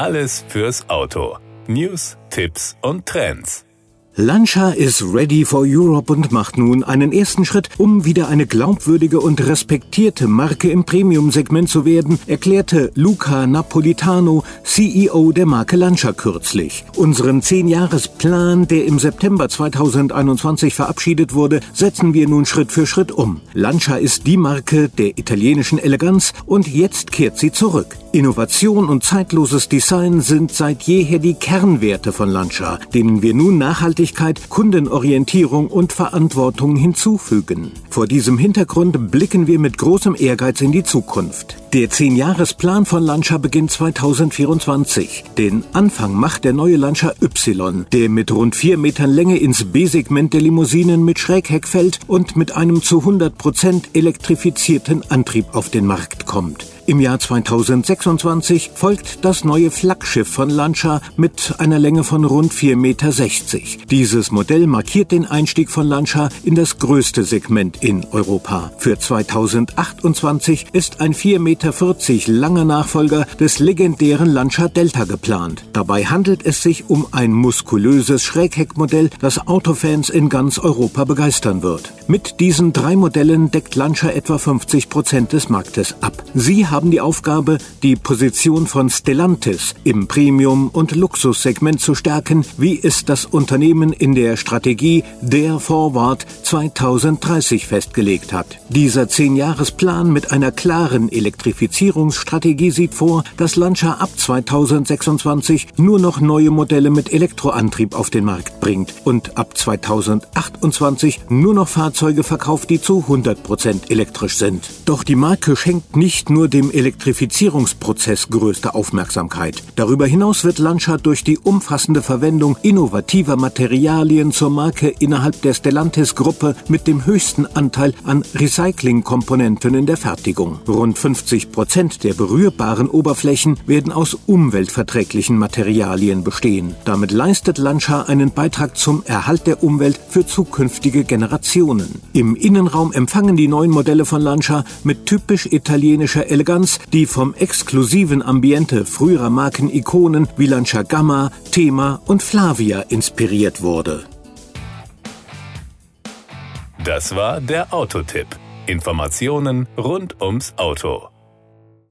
Alles fürs Auto. News, Tipps und Trends. Lancia is ready for Europe und macht nun einen ersten Schritt, um wieder eine glaubwürdige und respektierte Marke im Premium-Segment zu werden, erklärte Luca Napolitano, CEO der Marke Lancia kürzlich. Unseren 10-Jahres-Plan, der im September 2021 verabschiedet wurde, setzen wir nun Schritt für Schritt um. Lancia ist die Marke der italienischen Eleganz und jetzt kehrt sie zurück. Innovation und zeitloses Design sind seit jeher die Kernwerte von Lancia, denen wir nun Nachhaltigkeit, Kundenorientierung und Verantwortung hinzufügen. Vor diesem Hintergrund blicken wir mit großem Ehrgeiz in die Zukunft. Der 10-Jahres-Plan von Lancia beginnt 2024. Den Anfang macht der neue Lancia Y, der mit rund 4 Metern Länge ins B-Segment der Limousinen mit Schrägheck fällt und mit einem zu 100% elektrifizierten Antrieb auf den Markt kommt. Im Jahr 2026 folgt das neue Flaggschiff von Lancia mit einer Länge von rund 4,60 Meter. Dieses Modell markiert den Einstieg von Lancia in das größte Segment in Europa. Für 2028 ist ein 4,40 Meter langer Nachfolger des legendären Lancia Delta geplant. Dabei handelt es sich um ein muskulöses Schrägheckmodell, das Autofans in ganz Europa begeistern wird. Mit diesen drei Modellen deckt Lancia etwa 50 Prozent des Marktes ab. Sie haben haben die Aufgabe, die Position von Stellantis im Premium- und Luxussegment zu stärken, wie es das Unternehmen in der Strategie der Forward 2030 festgelegt hat. Dieser Zehn-Jahres-Plan mit einer klaren Elektrifizierungsstrategie sieht vor, dass Lancia ab 2026 nur noch neue Modelle mit Elektroantrieb auf den Markt bringt und ab 2028 nur noch Fahrzeuge verkauft, die zu 100% elektrisch sind. Doch die Marke schenkt nicht nur dem Elektrifizierungsprozess größte Aufmerksamkeit. Darüber hinaus wird Lancia durch die umfassende Verwendung innovativer Materialien zur Marke innerhalb der Stellantis-Gruppe mit dem höchsten Anteil an Recyclingkomponenten in der Fertigung. Rund 50 Prozent der berührbaren Oberflächen werden aus umweltverträglichen Materialien bestehen. Damit leistet Lancia einen Beitrag zum Erhalt der Umwelt für zukünftige Generationen. Im Innenraum empfangen die neuen Modelle von Lancia mit typisch italienischer Eleganz Eleganz, die vom exklusiven Ambiente früherer Markenikonen wie Lancia Gamma, Thema und Flavia inspiriert wurde. Das war der Autotipp. Informationen rund ums Auto.